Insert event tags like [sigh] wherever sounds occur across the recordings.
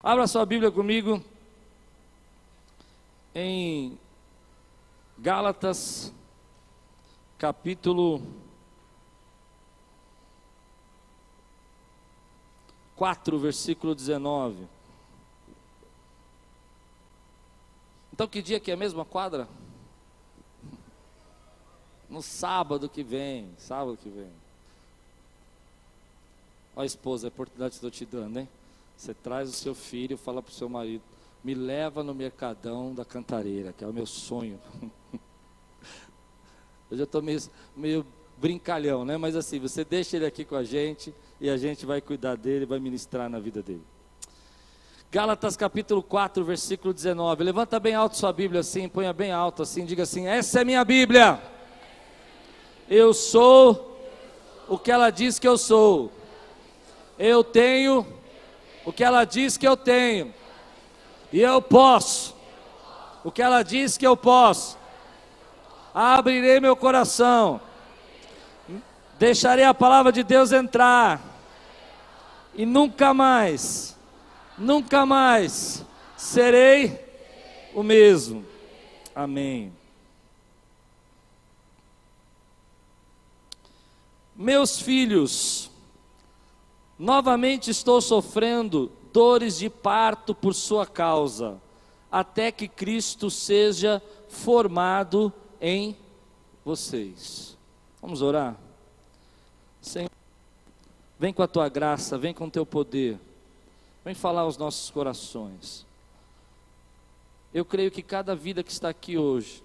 Abra sua Bíblia comigo em Gálatas, capítulo 4, versículo 19. Então, que dia que é mesmo a quadra? No sábado que vem, sábado que vem. Ó, esposa, a oportunidade que estou te dando, hein? Você traz o seu filho, fala para o seu marido: me leva no mercadão da cantareira, que é o meu sonho. [laughs] Eu já estou meio, meio brincalhão, né? Mas assim, você deixa ele aqui com a gente e a gente vai cuidar dele, vai ministrar na vida dele. Gálatas capítulo 4, versículo 19. Levanta bem alto sua Bíblia assim, ponha bem alto assim, diga assim: Essa é minha Bíblia. Eu sou o que ela diz que eu sou. Eu tenho o que ela diz que eu tenho. E eu posso o que ela diz que eu posso. Abrirei meu coração. Deixarei a palavra de Deus entrar. E nunca mais, nunca mais serei o mesmo. Amém. Meus filhos, novamente estou sofrendo dores de parto por sua causa, até que Cristo seja formado em vocês. Vamos orar? Senhor, vem com a tua graça, vem com o teu poder, vem falar aos nossos corações. Eu creio que cada vida que está aqui hoje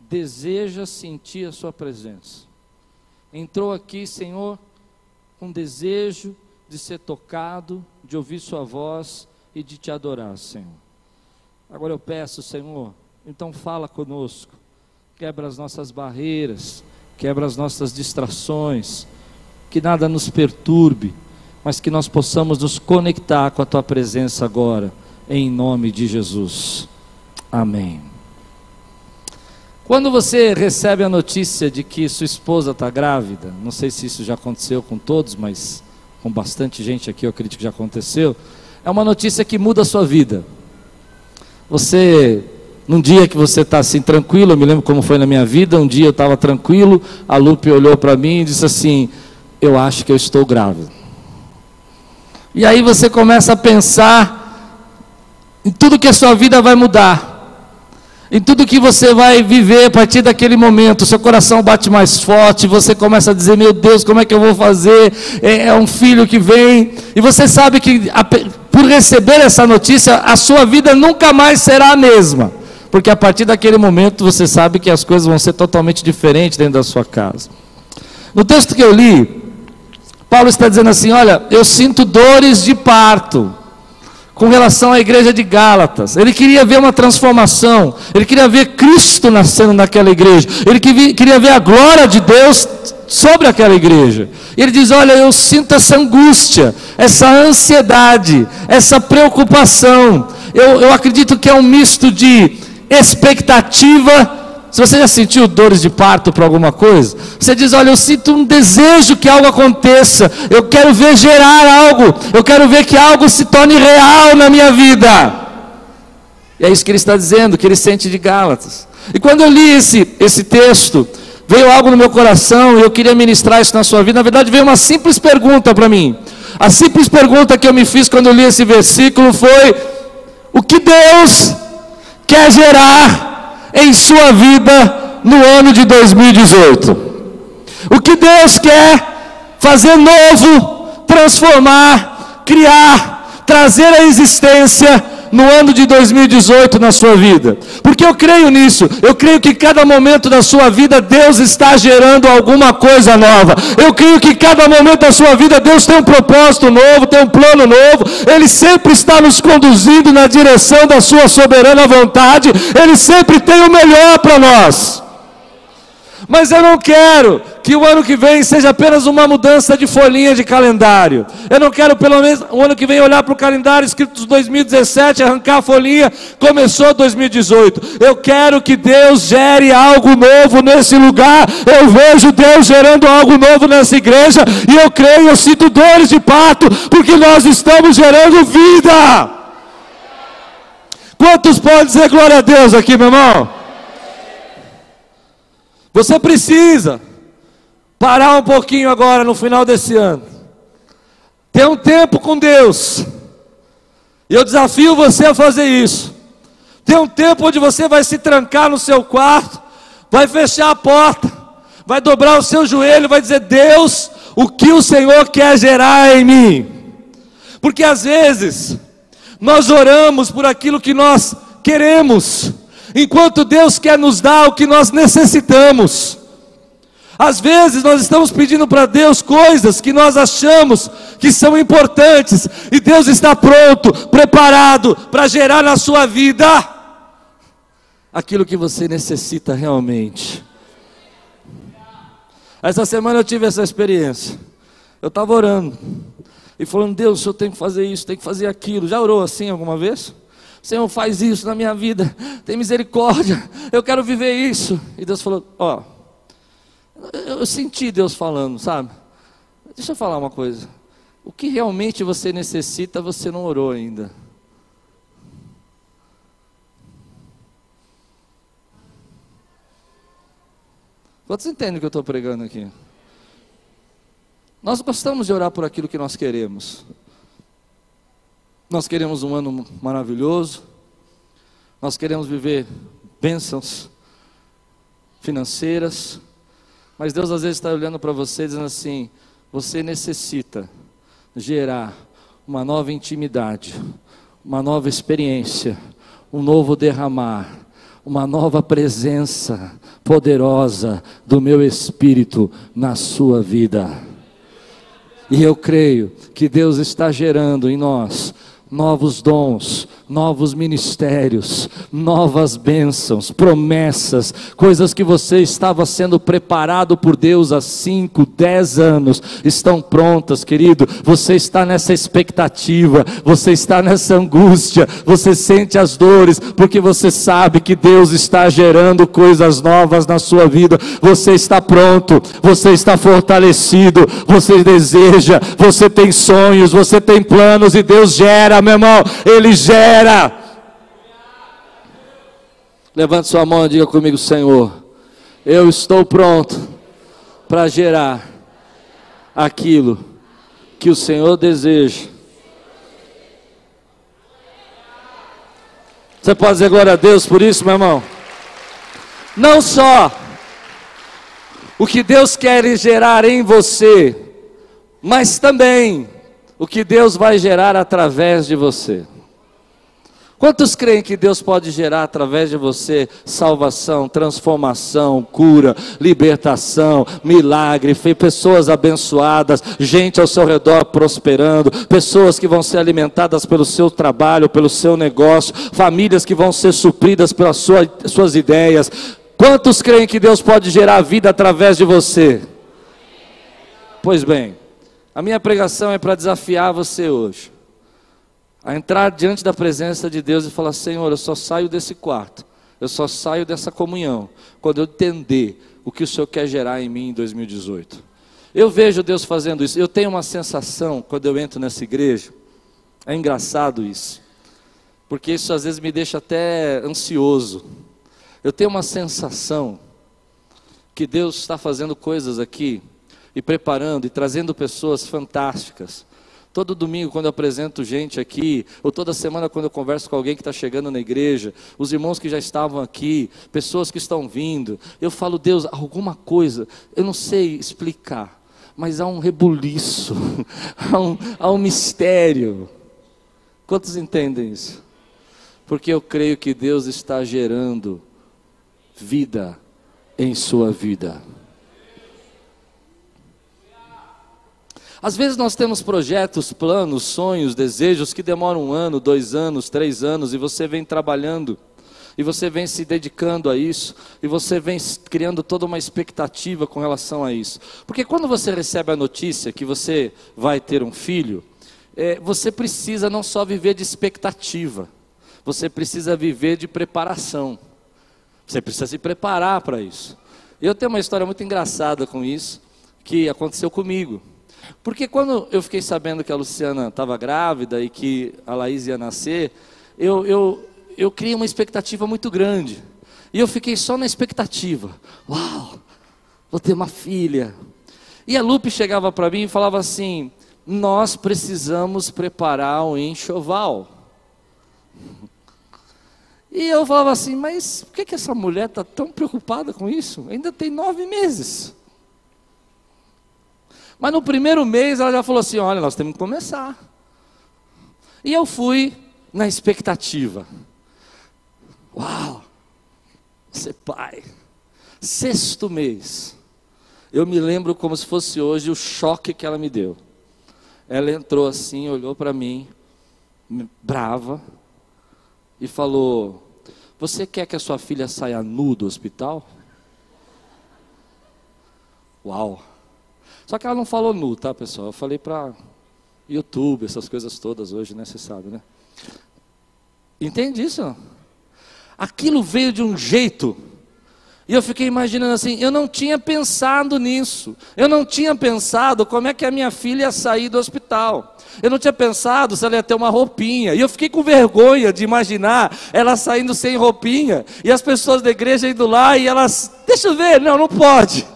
deseja sentir a Sua presença. Entrou aqui, Senhor, com desejo de ser tocado, de ouvir Sua voz e de te adorar, Senhor. Agora eu peço, Senhor, então fala conosco, quebra as nossas barreiras, quebra as nossas distrações, que nada nos perturbe, mas que nós possamos nos conectar com a Tua presença agora, em nome de Jesus. Amém. Quando você recebe a notícia de que sua esposa está grávida, não sei se isso já aconteceu com todos, mas com bastante gente aqui eu acredito que já aconteceu, é uma notícia que muda a sua vida. Você, num dia que você está assim tranquilo, eu me lembro como foi na minha vida, um dia eu estava tranquilo, a Lupe olhou para mim e disse assim: Eu acho que eu estou grávida. E aí você começa a pensar em tudo que a sua vida vai mudar em tudo que você vai viver a partir daquele momento, seu coração bate mais forte, você começa a dizer: Meu Deus, como é que eu vou fazer? É, é um filho que vem, e você sabe que por receber essa notícia, a sua vida nunca mais será a mesma, porque a partir daquele momento você sabe que as coisas vão ser totalmente diferentes dentro da sua casa. No texto que eu li, Paulo está dizendo assim: Olha, eu sinto dores de parto com relação à igreja de Gálatas. Ele queria ver uma transformação, ele queria ver Cristo nascendo naquela igreja, ele queria ver a glória de Deus sobre aquela igreja. E ele diz: Olha, eu sinto essa angústia, essa ansiedade, essa preocupação. Eu, eu acredito que é um misto de expectativa se você já sentiu dores de parto por alguma coisa, você diz: Olha, eu sinto um desejo que algo aconteça, eu quero ver gerar algo, eu quero ver que algo se torne real na minha vida. E é isso que ele está dizendo, que ele sente de Gálatas. E quando eu li esse, esse texto, veio algo no meu coração e eu queria ministrar isso na sua vida. Na verdade, veio uma simples pergunta para mim. A simples pergunta que eu me fiz quando eu li esse versículo foi: O que Deus quer gerar sua vida no ano de 2018. O que Deus quer fazer novo, transformar, criar, trazer à existência no ano de 2018 na sua vida. Porque eu creio nisso. Eu creio que cada momento da sua vida Deus está gerando alguma coisa nova. Eu creio que cada momento da sua vida Deus tem um propósito novo, tem um plano novo. Ele sempre está nos conduzindo na direção da sua soberana vontade. Ele sempre tem o melhor para nós. Mas eu não quero que o ano que vem seja apenas uma mudança de folhinha de calendário. Eu não quero pelo menos o ano que vem olhar para o calendário escrito 2017, arrancar a folhinha, começou 2018. Eu quero que Deus gere algo novo nesse lugar. Eu vejo Deus gerando algo novo nessa igreja e eu creio, eu sinto dores de parto, porque nós estamos gerando vida. Quantos podem dizer glória a Deus aqui, meu irmão? Você precisa parar um pouquinho agora no final desse ano. Ter um tempo com Deus. E eu desafio você a fazer isso. Ter um tempo onde você vai se trancar no seu quarto, vai fechar a porta, vai dobrar o seu joelho, vai dizer: Deus, o que o Senhor quer gerar em mim? Porque às vezes nós oramos por aquilo que nós queremos enquanto Deus quer nos dar o que nós necessitamos. Às vezes nós estamos pedindo para Deus coisas que nós achamos que são importantes, e Deus está pronto, preparado para gerar na sua vida aquilo que você necessita realmente. Essa semana eu tive essa experiência. Eu estava orando e falando: Deus, eu tenho que fazer isso, tenho que fazer aquilo. Já orou assim alguma vez? Senhor, faz isso na minha vida, tem misericórdia, eu quero viver isso. E Deus falou: Ó, eu senti Deus falando, sabe? Deixa eu falar uma coisa. O que realmente você necessita, você não orou ainda. Quantos entendem o que eu estou pregando aqui? Nós gostamos de orar por aquilo que nós queremos. Nós queremos um ano maravilhoso, nós queremos viver bênçãos financeiras, mas Deus às vezes está olhando para você dizendo assim: você necessita gerar uma nova intimidade, uma nova experiência, um novo derramar, uma nova presença poderosa do meu Espírito na sua vida. E eu creio que Deus está gerando em nós novos dons, novos ministérios, novas bênçãos, promessas, coisas que você estava sendo preparado por Deus há 5, 10 anos, estão prontas, querido. Você está nessa expectativa, você está nessa angústia, você sente as dores, porque você sabe que Deus está gerando coisas novas na sua vida. Você está pronto, você está fortalecido, você deseja, você tem sonhos, você tem planos e Deus gera meu irmão, Ele gera. Levante sua mão e diga comigo, Senhor, eu estou pronto para gerar aquilo que o Senhor deseja. Você pode dizer glória a Deus por isso, meu irmão? Não só o que Deus quer gerar em você, mas também o que Deus vai gerar através de você. Quantos creem que Deus pode gerar através de você salvação, transformação, cura, libertação, milagre, pessoas abençoadas, gente ao seu redor prosperando, pessoas que vão ser alimentadas pelo seu trabalho, pelo seu negócio, famílias que vão ser supridas pelas sua, suas ideias? Quantos creem que Deus pode gerar vida através de você? Pois bem, a minha pregação é para desafiar você hoje. A entrar diante da presença de Deus e falar: Senhor, eu só saio desse quarto, eu só saio dessa comunhão, quando eu entender o que o Senhor quer gerar em mim em 2018. Eu vejo Deus fazendo isso, eu tenho uma sensação quando eu entro nessa igreja, é engraçado isso, porque isso às vezes me deixa até ansioso. Eu tenho uma sensação que Deus está fazendo coisas aqui e preparando e trazendo pessoas fantásticas. Todo domingo, quando eu apresento gente aqui, ou toda semana, quando eu converso com alguém que está chegando na igreja, os irmãos que já estavam aqui, pessoas que estão vindo, eu falo, Deus, alguma coisa, eu não sei explicar, mas há um rebuliço, [laughs] há, um, há um mistério. Quantos entendem isso? Porque eu creio que Deus está gerando vida em sua vida. Às vezes nós temos projetos, planos, sonhos, desejos que demoram um ano, dois anos, três anos e você vem trabalhando E você vem se dedicando a isso, e você vem criando toda uma expectativa com relação a isso. Porque quando você recebe a notícia que você vai ter um filho, é, você precisa não só viver de expectativa, você precisa viver de preparação. Você precisa se preparar para isso. Eu tenho uma história muito engraçada com isso, que aconteceu comigo. Porque quando eu fiquei sabendo que a Luciana estava grávida e que a Laís ia nascer, eu, eu, eu criei uma expectativa muito grande. E eu fiquei só na expectativa. Uau, vou ter uma filha. E a Lupe chegava para mim e falava assim: Nós precisamos preparar o enxoval. E eu falava assim: Mas por que, que essa mulher está tão preocupada com isso? Ainda tem nove meses. Mas no primeiro mês ela já falou assim: Olha, nós temos que começar. E eu fui na expectativa. Uau, ser pai. Sexto mês. Eu me lembro como se fosse hoje o choque que ela me deu. Ela entrou assim, olhou para mim, brava, e falou: Você quer que a sua filha saia nu do hospital? Uau! Só que ela não falou nu, tá, pessoal? Eu falei para YouTube, essas coisas todas hoje, né? Você sabe, né? Entende isso? Aquilo veio de um jeito. E eu fiquei imaginando assim, eu não tinha pensado nisso. Eu não tinha pensado como é que a minha filha ia sair do hospital. Eu não tinha pensado se ela ia ter uma roupinha. E eu fiquei com vergonha de imaginar ela saindo sem roupinha. E as pessoas da igreja indo lá e elas, deixa eu ver, não, não pode.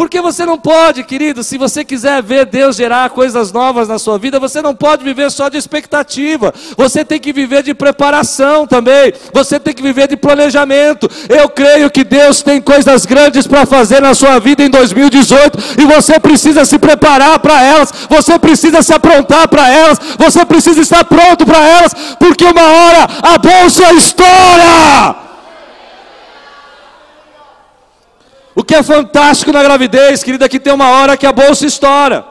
Porque você não pode, querido, se você quiser ver Deus gerar coisas novas na sua vida, você não pode viver só de expectativa. Você tem que viver de preparação também. Você tem que viver de planejamento. Eu creio que Deus tem coisas grandes para fazer na sua vida em 2018 e você precisa se preparar para elas. Você precisa se aprontar para elas. Você precisa estar pronto para elas, porque uma hora a bolsa estoura. O que é fantástico na gravidez, querida, é que tem uma hora que a bolsa estoura.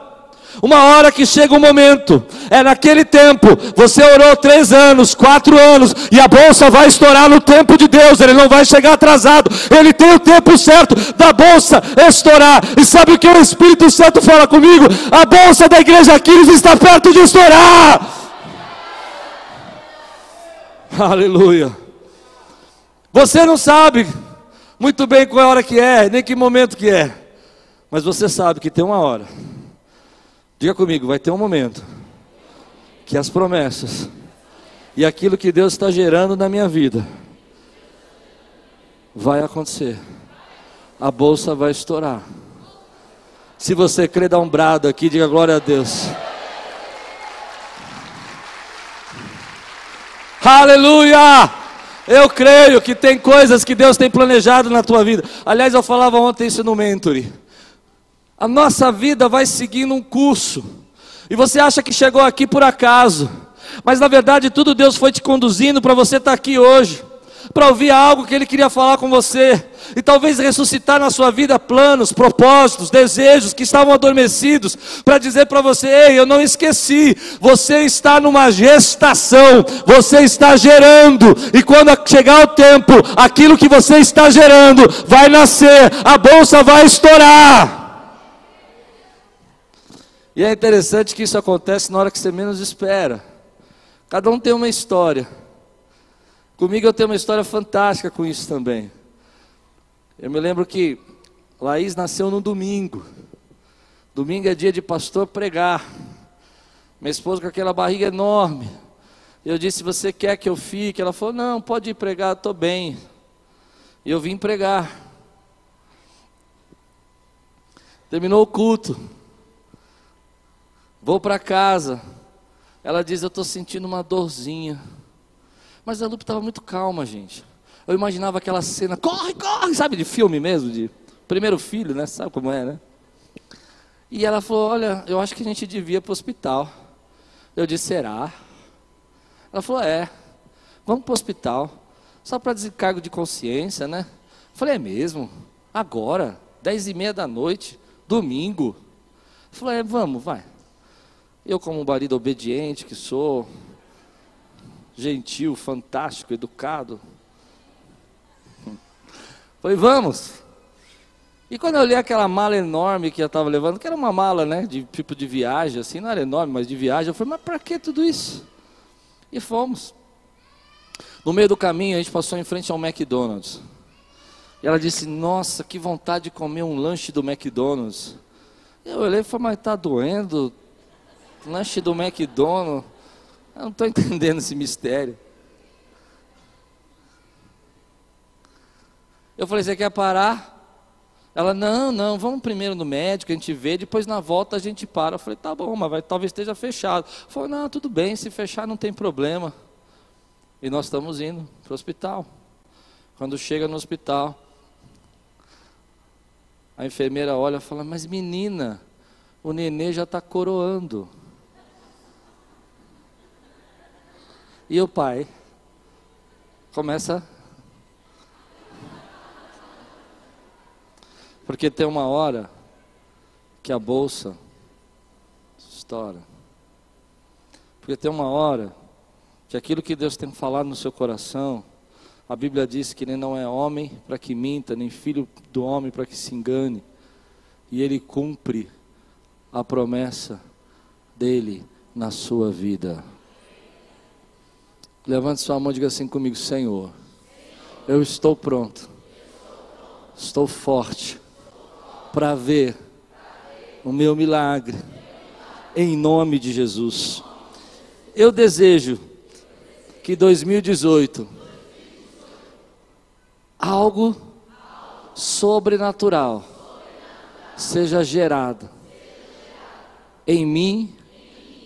Uma hora que chega um momento, é naquele tempo, você orou três anos, quatro anos, e a bolsa vai estourar no tempo de Deus, ele não vai chegar atrasado, ele tem o tempo certo da bolsa estourar. E sabe o que o Espírito Santo fala comigo? A bolsa da igreja Aquiles está perto de estourar. Aleluia. Você não sabe muito bem qual é a hora que é, nem que momento que é. Mas você sabe que tem uma hora. Diga comigo, vai ter um momento que as promessas e aquilo que Deus está gerando na minha vida vai acontecer. A bolsa vai estourar. Se você crê, dá um brado aqui, diga glória a Deus. Aleluia! Eu creio que tem coisas que Deus tem planejado na tua vida. Aliás, eu falava ontem isso no Mentoring. A nossa vida vai seguindo um curso. E você acha que chegou aqui por acaso. Mas na verdade, tudo Deus foi te conduzindo para você estar aqui hoje para ouvir algo que Ele queria falar com você, e talvez ressuscitar na sua vida planos, propósitos, desejos que estavam adormecidos, para dizer para você: ei, eu não esqueci, você está numa gestação, você está gerando, e quando chegar o tempo, aquilo que você está gerando vai nascer, a bolsa vai estourar. E é interessante que isso acontece na hora que você menos espera. Cada um tem uma história. Comigo eu tenho uma história fantástica com isso também. Eu me lembro que Laís nasceu no domingo. Domingo é dia de pastor pregar. Minha esposa com aquela barriga enorme. Eu disse: Você quer que eu fique? Ela falou: Não, pode ir pregar, estou bem. E eu vim pregar. Terminou o culto. Vou para casa. Ela diz: Eu estou sentindo uma dorzinha. Mas a Lupe estava muito calma, gente. Eu imaginava aquela cena, corre, corre, sabe, de filme mesmo, de primeiro filho, né? Sabe como é, né? E ela falou: Olha, eu acho que a gente devia ir para o hospital. Eu disse: Será? Ela falou: É, vamos para o hospital. Só para descargo de consciência, né? Eu falei: É mesmo? Agora, dez e meia da noite, domingo. Eu falei: É, vamos, vai. Eu, como marido obediente que sou, gentil, fantástico, educado. Falei, vamos. E quando eu olhei aquela mala enorme que eu estava levando, que era uma mala, né, de tipo de viagem, assim, não era enorme, mas de viagem, eu falei, mas para que tudo isso? E fomos. No meio do caminho, a gente passou em frente ao McDonald's. E ela disse, nossa, que vontade de comer um lanche do McDonald's. Eu olhei e falei, mas está doendo? Lanche do McDonald's? Eu não estou [laughs] entendendo esse mistério. Eu falei, você quer parar? Ela, não, não, vamos primeiro no médico, a gente vê, depois na volta a gente para. Eu falei, tá bom, mas vai, talvez esteja fechado. Falei, não, tudo bem, se fechar não tem problema. E nós estamos indo para o hospital. Quando chega no hospital, a enfermeira olha e fala, mas menina, o nenê já está coroando. E o pai começa Porque tem uma hora que a bolsa estoura. Porque tem uma hora que aquilo que Deus tem falado no seu coração, a Bíblia diz que ele não é homem para que minta, nem filho do homem para que se engane. E ele cumpre a promessa dele na sua vida. Levante sua mão e diga assim comigo: Senhor, eu estou pronto, estou forte para ver o meu milagre, em nome de Jesus. Eu desejo que 2018 algo sobrenatural seja gerado em mim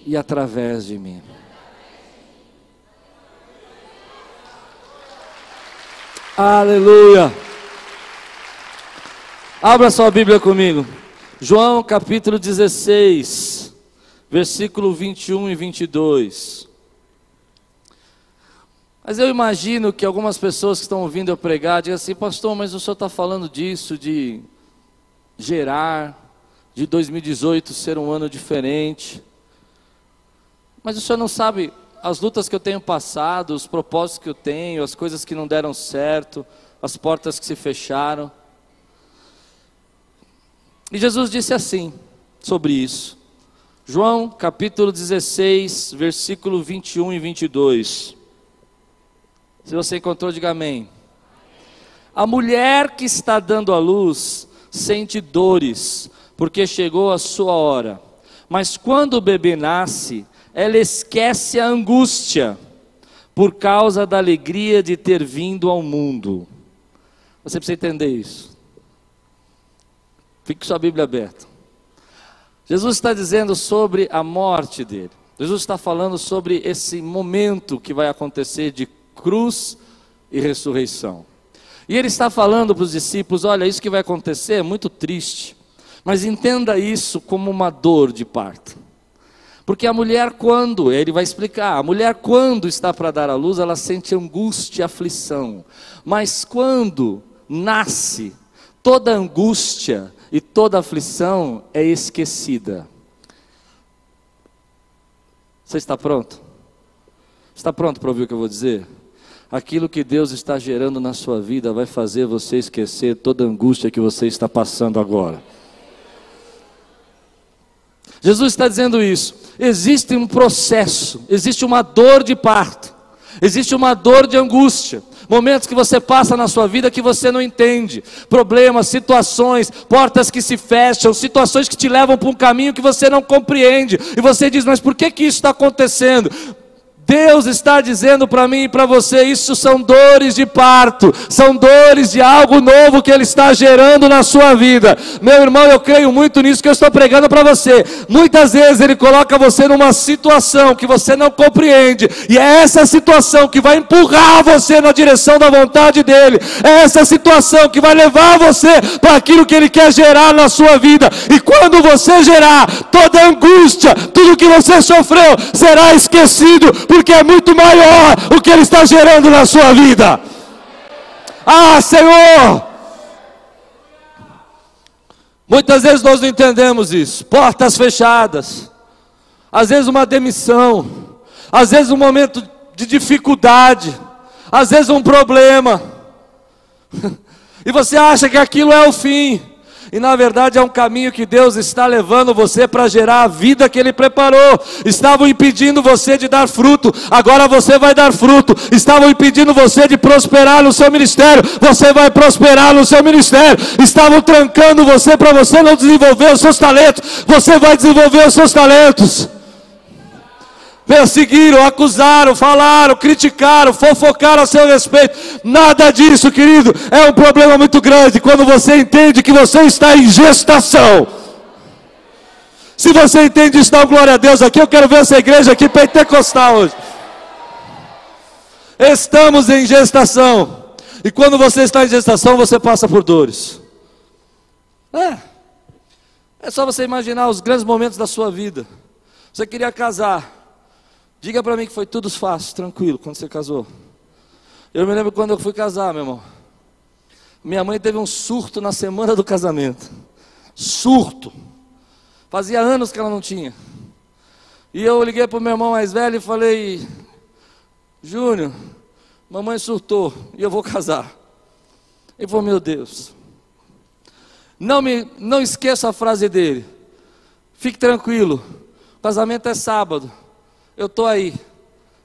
e através de mim. Aleluia. Abra sua Bíblia comigo. João capítulo 16, versículo 21 e 22. Mas eu imagino que algumas pessoas que estão ouvindo eu pregar digam assim, pastor, mas o senhor está falando disso, de gerar, de 2018 ser um ano diferente. Mas o senhor não sabe as lutas que eu tenho passado, os propósitos que eu tenho, as coisas que não deram certo, as portas que se fecharam. E Jesus disse assim sobre isso. João capítulo 16, versículo 21 e 22. Se você encontrou, diga amém. A mulher que está dando a luz sente dores, porque chegou a sua hora. Mas quando o bebê nasce, ela esquece a angústia, por causa da alegria de ter vindo ao mundo. Você precisa entender isso. Fique sua Bíblia aberta. Jesus está dizendo sobre a morte dele. Jesus está falando sobre esse momento que vai acontecer de cruz e ressurreição. E ele está falando para os discípulos: olha, isso que vai acontecer é muito triste, mas entenda isso como uma dor de parto. Porque a mulher, quando, ele vai explicar, a mulher, quando está para dar à luz, ela sente angústia e aflição, mas quando nasce, toda angústia e toda aflição é esquecida. Você está pronto? Está pronto para ouvir o que eu vou dizer? Aquilo que Deus está gerando na sua vida vai fazer você esquecer toda angústia que você está passando agora. Jesus está dizendo isso. Existe um processo, existe uma dor de parto, existe uma dor de angústia momentos que você passa na sua vida que você não entende, problemas, situações, portas que se fecham, situações que te levam para um caminho que você não compreende, e você diz: Mas por que, que isso está acontecendo? Deus está dizendo para mim e para você: isso são dores de parto, são dores de algo novo que Ele está gerando na sua vida. Meu irmão, eu creio muito nisso que eu estou pregando para você. Muitas vezes Ele coloca você numa situação que você não compreende, e é essa situação que vai empurrar você na direção da vontade dEle, é essa situação que vai levar você para aquilo que Ele quer gerar na sua vida, e quando você gerar, toda angústia, tudo que você sofreu, será esquecido porque é muito maior o que Ele está gerando na sua vida. Ah, Senhor! Muitas vezes nós não entendemos isso. Portas fechadas, às vezes uma demissão, às vezes um momento de dificuldade, às vezes um problema, [laughs] e você acha que aquilo é o fim. E na verdade é um caminho que Deus está levando você para gerar a vida que Ele preparou. Estavam impedindo você de dar fruto, agora você vai dar fruto. Estavam impedindo você de prosperar no seu ministério, você vai prosperar no seu ministério. Estavam trancando você para você não desenvolver os seus talentos, você vai desenvolver os seus talentos perseguiram, acusaram, falaram, criticaram, fofocaram a seu respeito. Nada disso, querido, é um problema muito grande quando você entende que você está em gestação. Se você entende isso, dá glória a Deus aqui. Eu quero ver essa igreja aqui pentecostal hoje. Estamos em gestação. E quando você está em gestação, você passa por dores. É. É só você imaginar os grandes momentos da sua vida. Você queria casar. Diga para mim que foi tudo fácil, tranquilo, quando você casou. Eu me lembro quando eu fui casar, meu irmão. Minha mãe teve um surto na semana do casamento. Surto. Fazia anos que ela não tinha. E eu liguei para o meu irmão mais velho e falei: Júnior, mamãe surtou e eu vou casar. Ele falou: Meu Deus. Não, me, não esqueça a frase dele. Fique tranquilo. O casamento é sábado. Eu estou aí.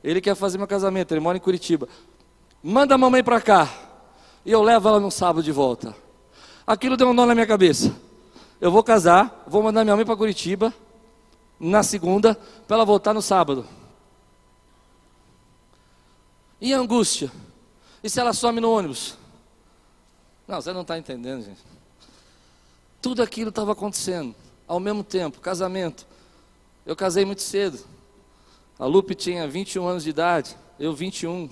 Ele quer fazer meu casamento, ele mora em Curitiba. Manda a mamãe para cá. E eu levo ela no sábado de volta. Aquilo deu um nó na minha cabeça. Eu vou casar, vou mandar minha mãe para Curitiba na segunda, para ela voltar no sábado. E angústia? E se ela some no ônibus? Não, você não está entendendo, gente. Tudo aquilo estava acontecendo ao mesmo tempo. Casamento. Eu casei muito cedo. A Lupe tinha 21 anos de idade, eu 21.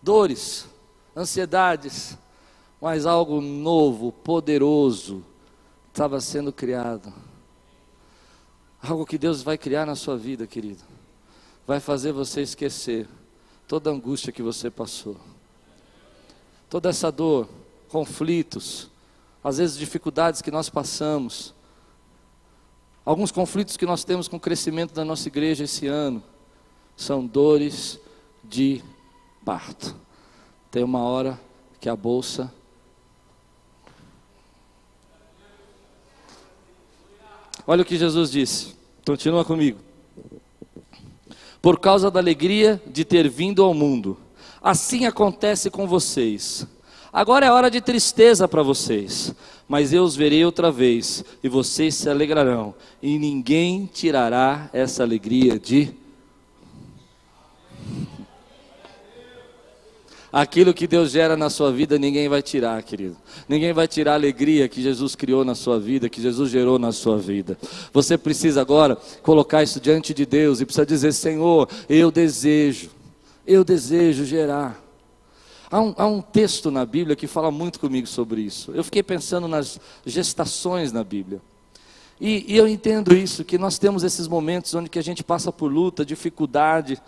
Dores, ansiedades, mas algo novo, poderoso estava sendo criado. Algo que Deus vai criar na sua vida, querido. Vai fazer você esquecer toda a angústia que você passou. Toda essa dor, conflitos, às vezes dificuldades que nós passamos Alguns conflitos que nós temos com o crescimento da nossa igreja esse ano são dores de parto. Tem uma hora que a bolsa Olha o que Jesus disse. Continua comigo. Por causa da alegria de ter vindo ao mundo. Assim acontece com vocês. Agora é hora de tristeza para vocês, mas eu os verei outra vez, e vocês se alegrarão, e ninguém tirará essa alegria de. Aquilo que Deus gera na sua vida, ninguém vai tirar, querido. Ninguém vai tirar a alegria que Jesus criou na sua vida, que Jesus gerou na sua vida. Você precisa agora colocar isso diante de Deus e precisa dizer: Senhor, eu desejo, eu desejo gerar. Há um, há um, texto na Bíblia que fala muito comigo sobre isso. Eu fiquei pensando nas gestações na Bíblia. E, e, eu entendo isso, que nós temos esses momentos onde que a gente passa por luta, dificuldade.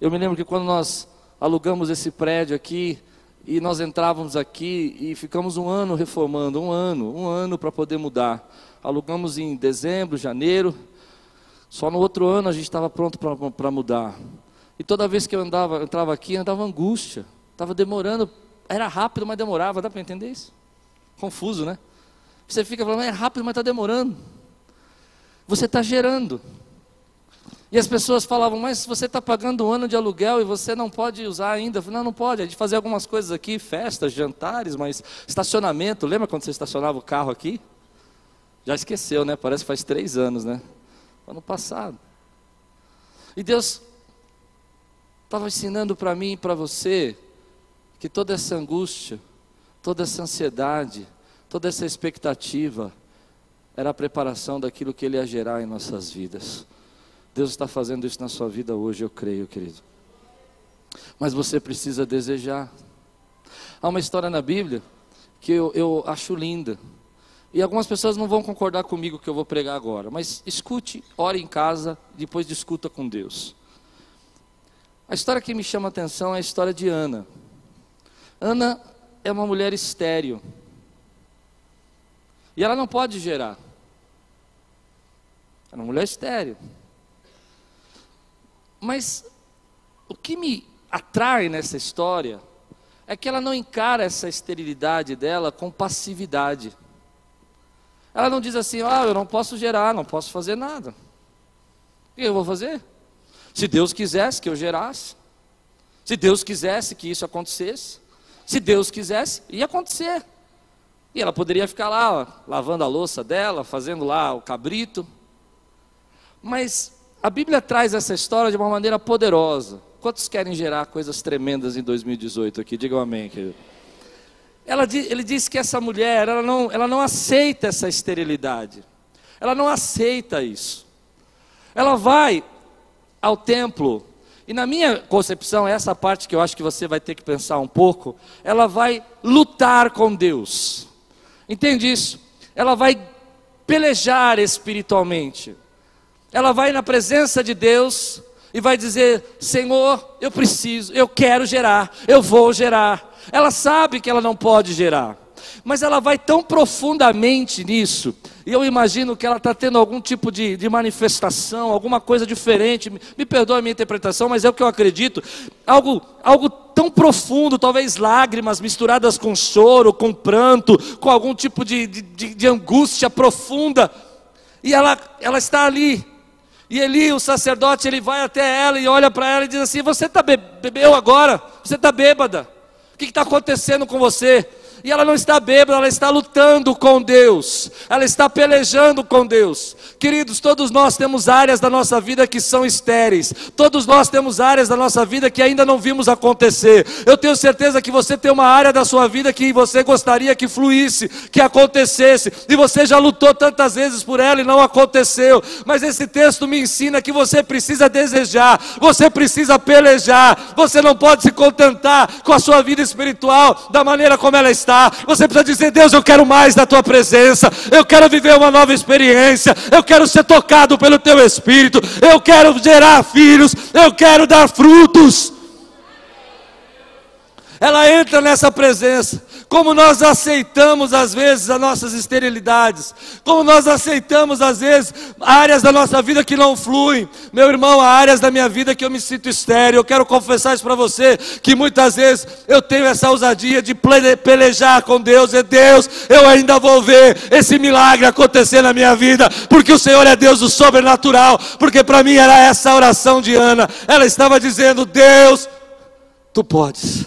Eu me lembro que quando nós alugamos esse prédio aqui, e nós entrávamos aqui e ficamos um ano reformando, um ano, um ano para poder mudar. Alugamos em dezembro, janeiro, só no outro ano a gente estava pronto para mudar. E toda vez que eu andava, entrava aqui, andava angústia. Estava demorando, era rápido, mas demorava. Dá para entender isso? Confuso, né? Você fica falando, é rápido, mas está demorando. Você está gerando. E as pessoas falavam, mas você está pagando um ano de aluguel e você não pode usar ainda. Eu falei, não, não pode. A gente fazer algumas coisas aqui, festas, jantares, mas estacionamento. Lembra quando você estacionava o carro aqui? Já esqueceu, né? Parece que faz três anos, né? Ano passado. E Deus estava ensinando para mim e para você que toda essa angústia, toda essa ansiedade, toda essa expectativa era a preparação daquilo que Ele ia gerar em nossas vidas. Deus está fazendo isso na sua vida hoje, eu creio, querido. Mas você precisa desejar. Há uma história na Bíblia que eu, eu acho linda. E algumas pessoas não vão concordar comigo que eu vou pregar agora, mas escute, ore em casa, depois discuta com Deus. A história que me chama a atenção é a história de Ana. Ana é uma mulher estéril. E ela não pode gerar. É uma mulher estéril. Mas o que me atrai nessa história é que ela não encara essa esterilidade dela com passividade. Ela não diz assim: ah, eu não posso gerar, não posso fazer nada. O que eu vou fazer? Se Deus quisesse que eu gerasse, se Deus quisesse que isso acontecesse, se Deus quisesse, ia acontecer. E ela poderia ficar lá, ó, lavando a louça dela, fazendo lá o cabrito. Mas a Bíblia traz essa história de uma maneira poderosa. Quantos querem gerar coisas tremendas em 2018 aqui? Digam amém, querido. Ela, ele diz que essa mulher, ela não, ela não aceita essa esterilidade. Ela não aceita isso. Ela vai ao templo, e na minha concepção, essa parte que eu acho que você vai ter que pensar um pouco, ela vai lutar com Deus. Entende isso? Ela vai pelejar espiritualmente. Ela vai na presença de Deus e vai dizer: Senhor, eu preciso, eu quero gerar, eu vou gerar. Ela sabe que ela não pode gerar, mas ela vai tão profundamente nisso, e eu imagino que ela está tendo algum tipo de, de, manifestação, alguma coisa diferente. Me, me perdoe a minha interpretação, mas é o que eu acredito. Algo, algo tão profundo, talvez lágrimas misturadas com choro, com pranto, com algum tipo de, de, de angústia profunda. E ela, ela está ali, e Eli, o sacerdote, ele vai até ela e olha para ela e diz assim: Você está be bebeu agora? Você está bêbada? O que está acontecendo com você? E ela não está bêbada, ela está lutando com Deus, ela está pelejando com Deus. Queridos, todos nós temos áreas da nossa vida que são estéreis, todos nós temos áreas da nossa vida que ainda não vimos acontecer. Eu tenho certeza que você tem uma área da sua vida que você gostaria que fluísse, que acontecesse, e você já lutou tantas vezes por ela e não aconteceu. Mas esse texto me ensina que você precisa desejar, você precisa pelejar, você não pode se contentar com a sua vida espiritual da maneira como ela está você precisa dizer: Deus, eu quero mais da tua presença, eu quero viver uma nova experiência, eu quero ser tocado pelo teu espírito, eu quero gerar filhos, eu quero dar frutos. Ela entra nessa presença como nós aceitamos às vezes as nossas esterilidades, como nós aceitamos às vezes áreas da nossa vida que não fluem. Meu irmão, há áreas da minha vida que eu me sinto estéreo. Eu quero confessar isso para você, que muitas vezes eu tenho essa ousadia de pelejar com Deus, e Deus, eu ainda vou ver esse milagre acontecer na minha vida, porque o Senhor é Deus do sobrenatural, porque para mim era essa oração de Ana. Ela estava dizendo: Deus, tu podes.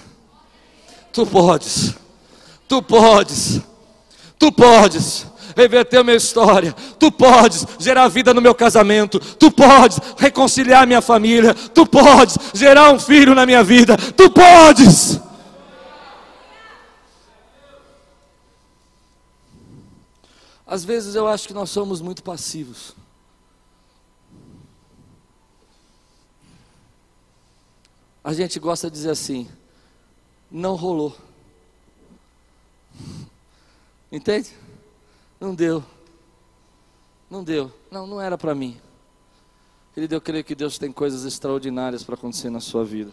Tu podes. Tu podes, tu podes reverter a minha história, tu podes gerar vida no meu casamento, tu podes reconciliar minha família, tu podes gerar um filho na minha vida, tu podes. Às vezes eu acho que nós somos muito passivos. A gente gosta de dizer assim: não rolou. Entende? Não deu. Não deu. Não, não era para mim. Querido, eu creio que Deus tem coisas extraordinárias para acontecer na sua vida.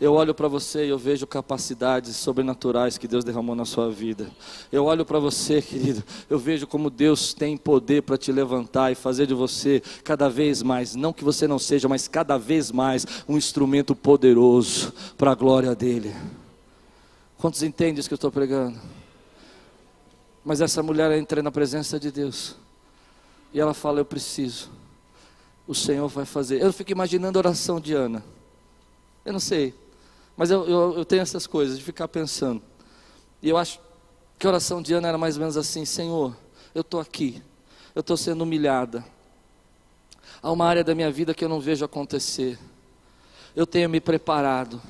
Eu olho para você e eu vejo capacidades sobrenaturais que Deus derramou na sua vida. Eu olho para você, querido, eu vejo como Deus tem poder para te levantar e fazer de você cada vez mais, não que você não seja, mas cada vez mais um instrumento poderoso para a glória dele. Quantos entendem isso que eu estou pregando? Mas essa mulher entra na presença de Deus. E ela fala: Eu preciso. O Senhor vai fazer. Eu fico imaginando a oração de Ana. Eu não sei. Mas eu, eu, eu tenho essas coisas de ficar pensando. E eu acho que a oração de Ana era mais ou menos assim: Senhor, eu estou aqui. Eu estou sendo humilhada. Há uma área da minha vida que eu não vejo acontecer. Eu tenho me preparado.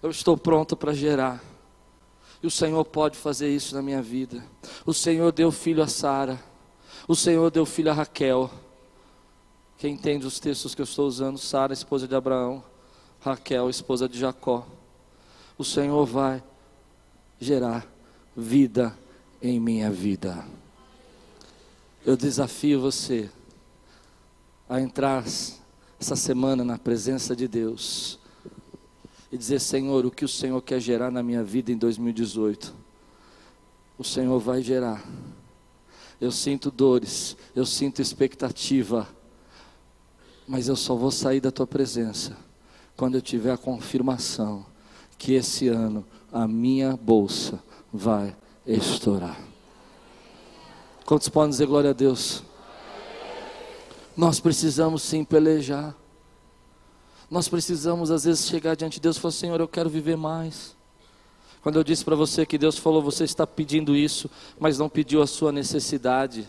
Eu estou pronto para gerar. E o Senhor pode fazer isso na minha vida. O Senhor deu filho a Sara. O Senhor deu filho a Raquel. Quem entende os textos que eu estou usando? Sara, esposa de Abraão. Raquel, esposa de Jacó. O Senhor vai gerar vida em minha vida. Eu desafio você a entrar essa semana na presença de Deus e dizer: Senhor, o que o Senhor quer gerar na minha vida em 2018, o Senhor vai gerar. Eu sinto dores, eu sinto expectativa, mas eu só vou sair da tua presença quando eu tiver a confirmação que esse ano a minha bolsa vai estourar. Quantos podem dizer glória a Deus? Nós precisamos sim pelejar. Nós precisamos às vezes chegar diante de Deus e falar: Senhor, eu quero viver mais. Quando eu disse para você que Deus falou, você está pedindo isso, mas não pediu a sua necessidade.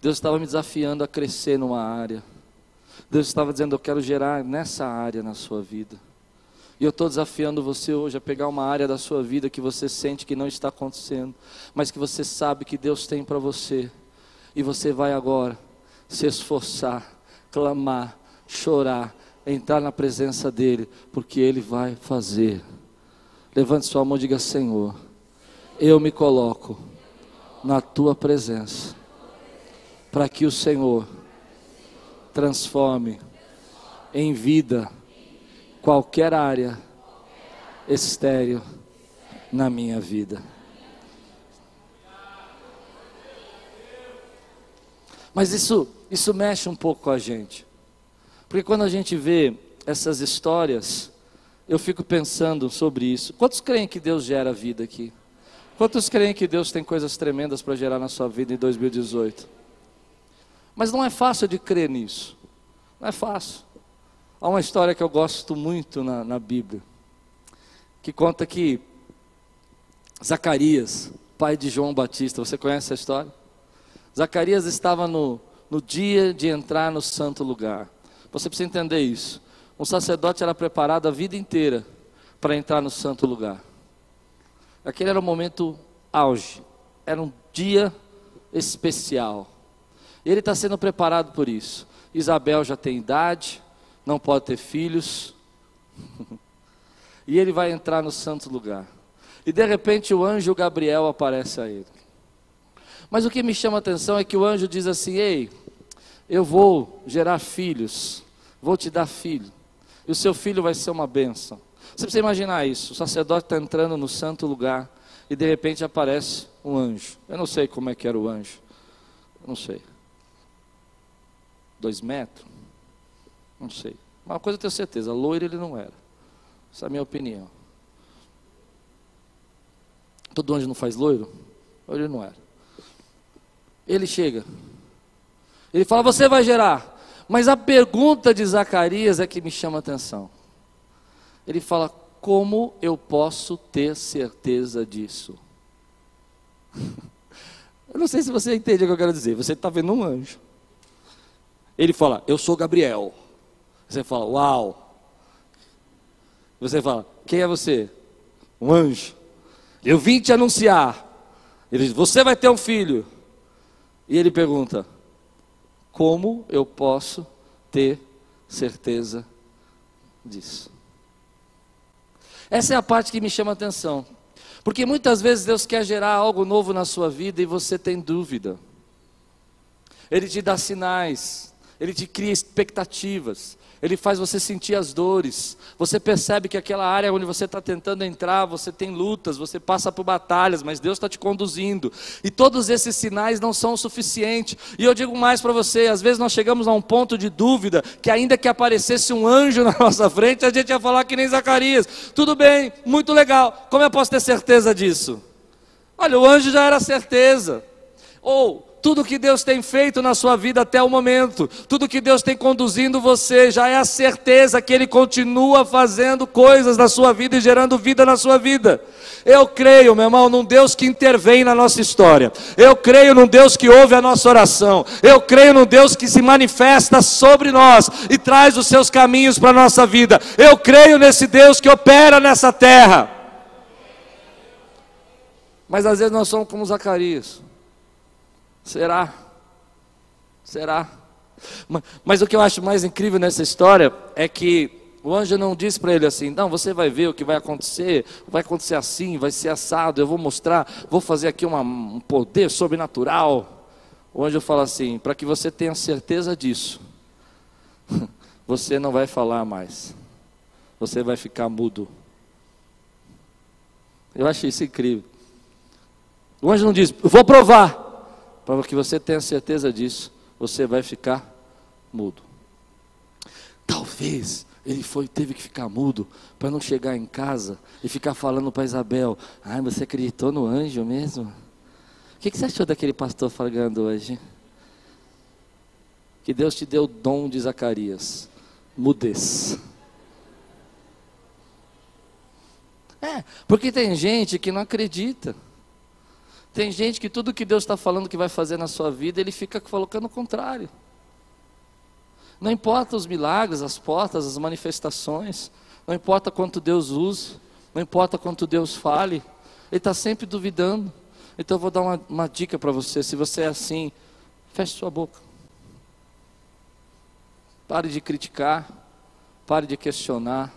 Deus estava me desafiando a crescer numa área. Deus estava dizendo: Eu quero gerar nessa área na sua vida. E eu estou desafiando você hoje a pegar uma área da sua vida que você sente que não está acontecendo, mas que você sabe que Deus tem para você. E você vai agora se esforçar, clamar, chorar, entrar na presença dEle, porque Ele vai fazer. Levante sua mão e diga: Senhor, eu me coloco na tua presença, para que o Senhor transforme em vida qualquer área estéreo na minha vida. Mas isso, isso mexe um pouco com a gente. Porque quando a gente vê essas histórias, eu fico pensando sobre isso. Quantos creem que Deus gera vida aqui? Quantos creem que Deus tem coisas tremendas para gerar na sua vida em 2018? Mas não é fácil de crer nisso. Não é fácil. Há uma história que eu gosto muito na, na Bíblia, que conta que Zacarias, pai de João Batista, você conhece essa história? Zacarias estava no, no dia de entrar no santo lugar. Você precisa entender isso. Um sacerdote era preparado a vida inteira para entrar no santo lugar. Aquele era o momento auge, era um dia especial. E ele está sendo preparado por isso. Isabel já tem idade, não pode ter filhos. [laughs] e ele vai entrar no santo lugar. E de repente o anjo Gabriel aparece a ele. Mas o que me chama a atenção é que o anjo diz assim: Ei, eu vou gerar filhos, vou te dar filho e o seu filho vai ser uma bênção. Você precisa imaginar isso: o sacerdote está entrando no santo lugar e de repente aparece um anjo. Eu não sei como é que era o anjo, eu não sei. Dois metros? Não sei. Uma coisa eu tenho certeza: loiro ele não era. Essa é a minha opinião. Todo anjo não faz loiro? Ele não era. Ele chega. Ele fala: Você vai gerar. Mas a pergunta de Zacarias é que me chama a atenção. Ele fala: Como eu posso ter certeza disso? [laughs] eu não sei se você entende o que eu quero dizer. Você está vendo um anjo. Ele fala: Eu sou Gabriel. Você fala: Uau. Você fala: Quem é você? Um anjo. Eu vim te anunciar. Ele diz: Você vai ter um filho. E ele pergunta: como eu posso ter certeza disso? Essa é a parte que me chama a atenção. Porque muitas vezes Deus quer gerar algo novo na sua vida e você tem dúvida. Ele te dá sinais, ele te cria expectativas, ele faz você sentir as dores. Você percebe que aquela área onde você está tentando entrar, você tem lutas, você passa por batalhas, mas Deus está te conduzindo. E todos esses sinais não são o suficiente. E eu digo mais para você: às vezes nós chegamos a um ponto de dúvida que, ainda que aparecesse um anjo [laughs] na nossa frente, a gente ia falar que nem Zacarias. Tudo bem, muito legal. Como eu posso ter certeza disso? Olha, o anjo já era certeza. Ou tudo que Deus tem feito na sua vida até o momento, tudo que Deus tem conduzindo você, já é a certeza que Ele continua fazendo coisas na sua vida e gerando vida na sua vida. Eu creio, meu irmão, num Deus que intervém na nossa história. Eu creio num Deus que ouve a nossa oração. Eu creio num Deus que se manifesta sobre nós e traz os seus caminhos para a nossa vida. Eu creio nesse Deus que opera nessa terra. Mas às vezes nós somos como Zacarias. Será? Será? Mas, mas, o que eu acho mais incrível nessa história é que o anjo não disse para ele assim: não, você vai ver o que vai acontecer, vai acontecer assim, vai ser assado, eu vou mostrar, vou fazer aqui uma, um poder sobrenatural. O anjo fala assim: para que você tenha certeza disso, [laughs] você não vai falar mais, você vai ficar mudo. Eu acho isso incrível. O anjo não diz: vou provar para que você tenha certeza disso, você vai ficar mudo. Talvez Ele foi, teve que ficar mudo para não chegar em casa e ficar falando para Isabel: Ai, você acreditou no anjo mesmo? O que, que você achou daquele pastor falando hoje? Que Deus te deu o dom de Zacarias, mudez. É, porque tem gente que não acredita. Tem gente que tudo que Deus está falando que vai fazer na sua vida, ele fica colocando o contrário. Não importa os milagres, as portas, as manifestações, não importa quanto Deus use, não importa quanto Deus fale, Ele está sempre duvidando. Então eu vou dar uma, uma dica para você: se você é assim, feche sua boca. Pare de criticar, pare de questionar.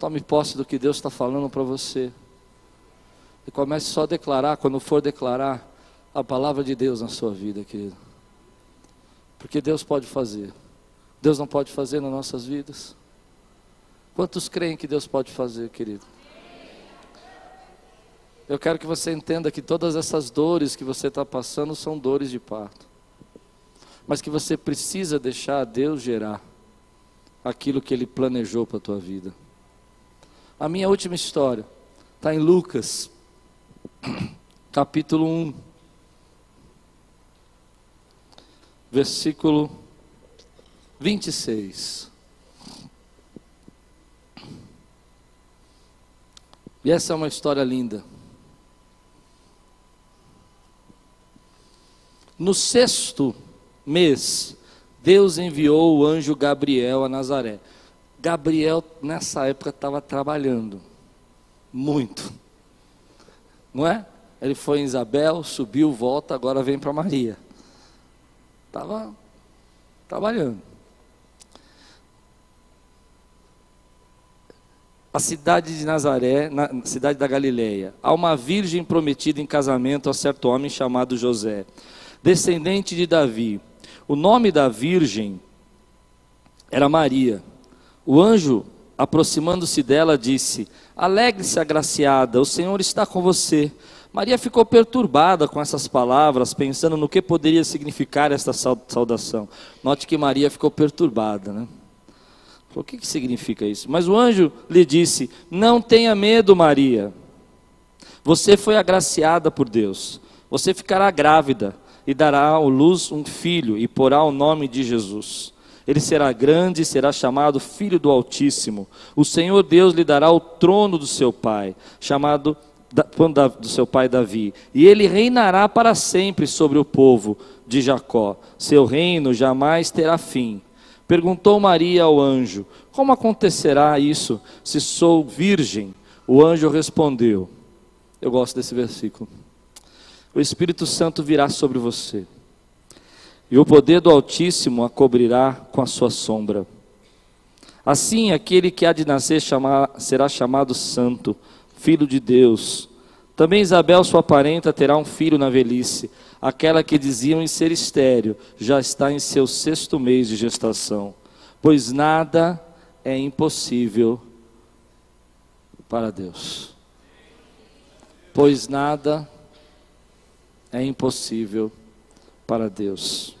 Tome posse do que Deus está falando para você. E comece só a declarar, quando for declarar, a palavra de Deus na sua vida, querido. Porque Deus pode fazer. Deus não pode fazer nas nossas vidas? Quantos creem que Deus pode fazer, querido? Eu quero que você entenda que todas essas dores que você está passando são dores de parto, mas que você precisa deixar Deus gerar aquilo que Ele planejou para a tua vida. A minha última história está em Lucas, [clears throat] capítulo 1, versículo 26. E essa é uma história linda. No sexto mês, Deus enviou o anjo Gabriel a Nazaré. Gabriel, nessa época, estava trabalhando. Muito. Não é? Ele foi em Isabel, subiu, volta, agora vem para Maria. Estava trabalhando. a cidade de Nazaré, na cidade da Galileia, há uma virgem prometida em casamento a certo homem chamado José, descendente de Davi. O nome da virgem era Maria. O anjo, aproximando-se dela, disse: Alegre-se, agraciada, o Senhor está com você. Maria ficou perturbada com essas palavras, pensando no que poderia significar esta saudação. Note que Maria ficou perturbada, né? O que, que significa isso? Mas o anjo lhe disse: Não tenha medo, Maria. Você foi agraciada por Deus. Você ficará grávida e dará à luz um filho e porá o nome de Jesus. Ele será grande e será chamado Filho do Altíssimo. O Senhor Deus lhe dará o trono do seu pai, chamado do seu pai Davi, e ele reinará para sempre sobre o povo de Jacó. Seu reino jamais terá fim. Perguntou Maria ao anjo: Como acontecerá isso se sou virgem? O anjo respondeu: Eu gosto desse versículo. O Espírito Santo virá sobre você, e o poder do Altíssimo a cobrirá com a sua sombra. Assim, aquele que há de nascer será chamado Santo, Filho de Deus. Também Isabel, sua parenta, terá um filho na velhice aquela que diziam em ser estéreo, já está em seu sexto mês de gestação, pois nada é impossível para Deus. Pois nada é impossível para Deus.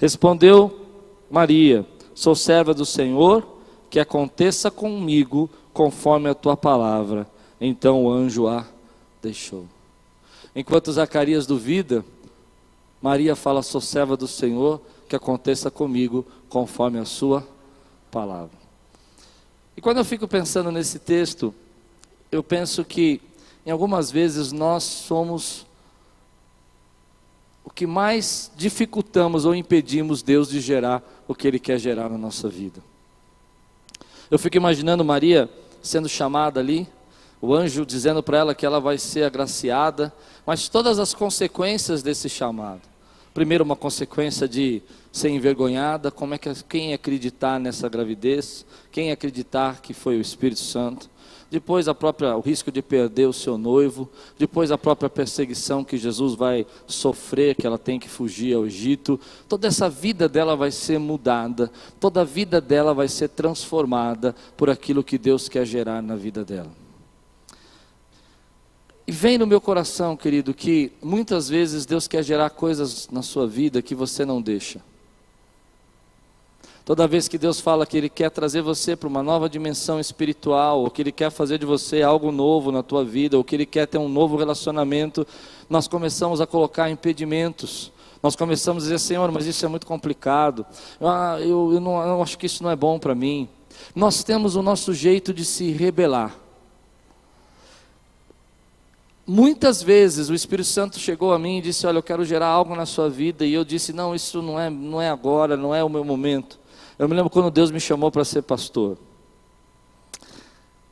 Respondeu Maria: Sou serva do Senhor, que aconteça comigo conforme a tua palavra. Então o anjo a deixou. Enquanto Zacarias duvida, Maria fala: Sou serva do Senhor, que aconteça comigo conforme a sua palavra. E quando eu fico pensando nesse texto, eu penso que em algumas vezes nós somos que mais dificultamos ou impedimos Deus de gerar o que Ele quer gerar na nossa vida. Eu fico imaginando Maria sendo chamada ali, o anjo dizendo para ela que ela vai ser agraciada, mas todas as consequências desse chamado. Primeiro, uma consequência de ser envergonhada, como é que quem acreditar nessa gravidez, quem acreditar que foi o Espírito Santo. Depois a própria o risco de perder o seu noivo, depois a própria perseguição que Jesus vai sofrer, que ela tem que fugir ao Egito. Toda essa vida dela vai ser mudada, toda a vida dela vai ser transformada por aquilo que Deus quer gerar na vida dela. E vem no meu coração, querido, que muitas vezes Deus quer gerar coisas na sua vida que você não deixa. Toda vez que Deus fala que Ele quer trazer você para uma nova dimensão espiritual, ou que Ele quer fazer de você algo novo na tua vida, ou que Ele quer ter um novo relacionamento, nós começamos a colocar impedimentos. Nós começamos a dizer, Senhor, mas isso é muito complicado. Ah, eu, eu, não, eu acho que isso não é bom para mim. Nós temos o nosso jeito de se rebelar. Muitas vezes o Espírito Santo chegou a mim e disse: Olha, eu quero gerar algo na sua vida. E eu disse: Não, isso não é, não é agora, não é o meu momento. Eu me lembro quando Deus me chamou para ser pastor.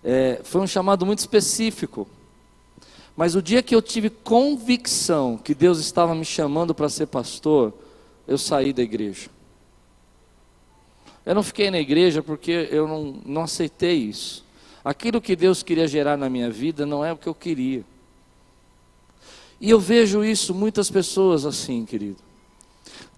É, foi um chamado muito específico. Mas o dia que eu tive convicção que Deus estava me chamando para ser pastor, eu saí da igreja. Eu não fiquei na igreja porque eu não, não aceitei isso. Aquilo que Deus queria gerar na minha vida não é o que eu queria. E eu vejo isso, muitas pessoas assim, querido.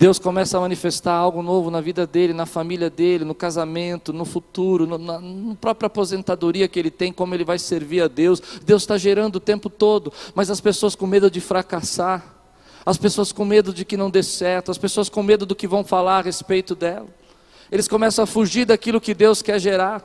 Deus começa a manifestar algo novo na vida dele, na família dele, no casamento, no futuro, no, na, na própria aposentadoria que ele tem, como ele vai servir a Deus. Deus está gerando o tempo todo, mas as pessoas com medo de fracassar, as pessoas com medo de que não dê certo, as pessoas com medo do que vão falar a respeito dela. Eles começam a fugir daquilo que Deus quer gerar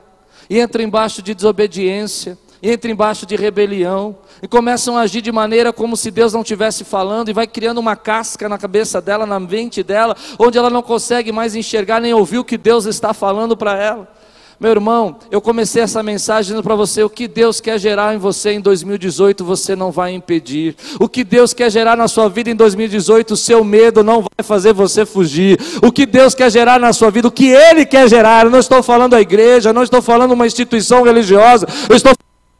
e entram embaixo de desobediência entra embaixo de rebelião e começam a agir de maneira como se Deus não estivesse falando e vai criando uma casca na cabeça dela, na mente dela, onde ela não consegue mais enxergar nem ouvir o que Deus está falando para ela. Meu irmão, eu comecei essa mensagem dizendo para você: o que Deus quer gerar em você em 2018, você não vai impedir. O que Deus quer gerar na sua vida em 2018, o seu medo não vai fazer você fugir. O que Deus quer gerar na sua vida, o que Ele quer gerar, eu não estou falando a igreja, não estou falando uma instituição religiosa, eu estou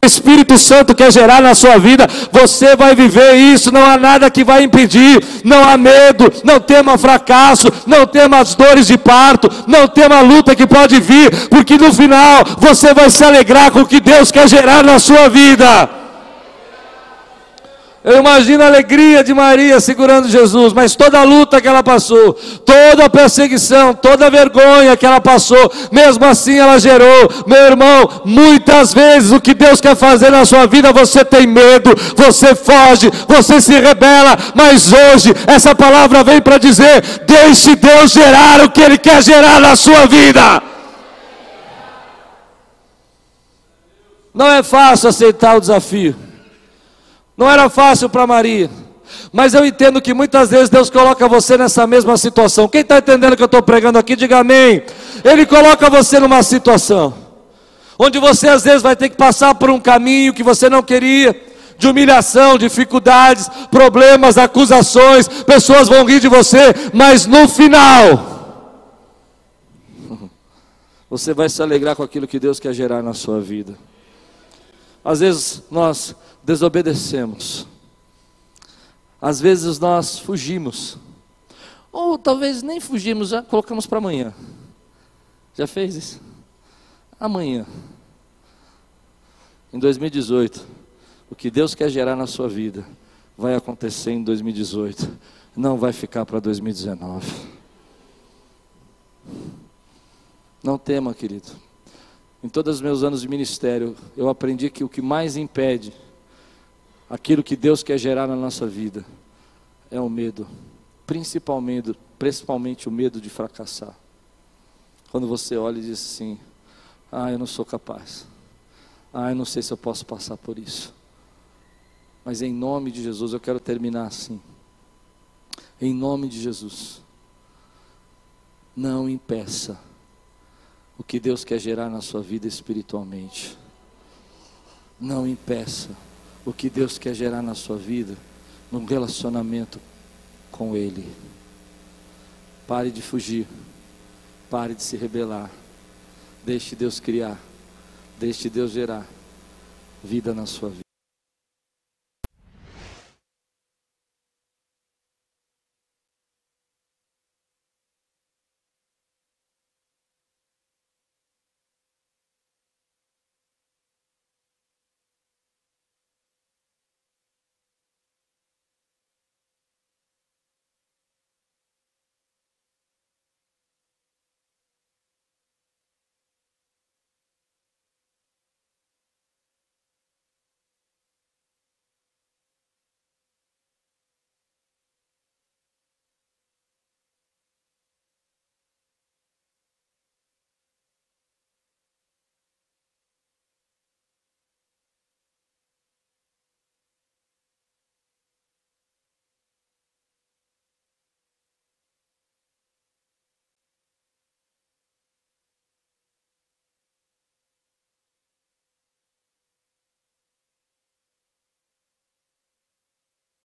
Espírito Santo quer gerar na sua vida, você vai viver isso, não há nada que vai impedir, não há medo, não tema fracasso, não tema as dores de parto, não tema a luta que pode vir, porque no final você vai se alegrar com o que Deus quer gerar na sua vida. Eu imagino a alegria de Maria segurando Jesus, mas toda a luta que ela passou, toda a perseguição, toda a vergonha que ela passou, mesmo assim ela gerou. Meu irmão, muitas vezes o que Deus quer fazer na sua vida, você tem medo, você foge, você se rebela, mas hoje essa palavra vem para dizer: deixe Deus gerar o que Ele quer gerar na sua vida. Não é fácil aceitar o desafio. Não era fácil para Maria. Mas eu entendo que muitas vezes Deus coloca você nessa mesma situação. Quem está entendendo o que eu estou pregando aqui, diga amém. Ele coloca você numa situação, onde você às vezes vai ter que passar por um caminho que você não queria, de humilhação, dificuldades, problemas, acusações, pessoas vão rir de você, mas no final, [laughs] você vai se alegrar com aquilo que Deus quer gerar na sua vida. Às vezes nós desobedecemos. Às vezes nós fugimos. Ou talvez nem fugimos, já colocamos para amanhã. Já fez isso? Amanhã. Em 2018, o que Deus quer gerar na sua vida vai acontecer em 2018, não vai ficar para 2019. Não tema, querido. Em todos os meus anos de ministério, eu aprendi que o que mais impede aquilo que Deus quer gerar na nossa vida é o medo, principalmente, principalmente o medo de fracassar. Quando você olha e diz assim: Ah, eu não sou capaz. Ah, eu não sei se eu posso passar por isso. Mas em nome de Jesus, eu quero terminar assim. Em nome de Jesus, não impeça o que Deus quer gerar na sua vida espiritualmente. Não impeça o que Deus quer gerar na sua vida, num relacionamento com Ele. Pare de fugir, pare de se rebelar, deixe Deus criar, deixe Deus gerar vida na sua vida.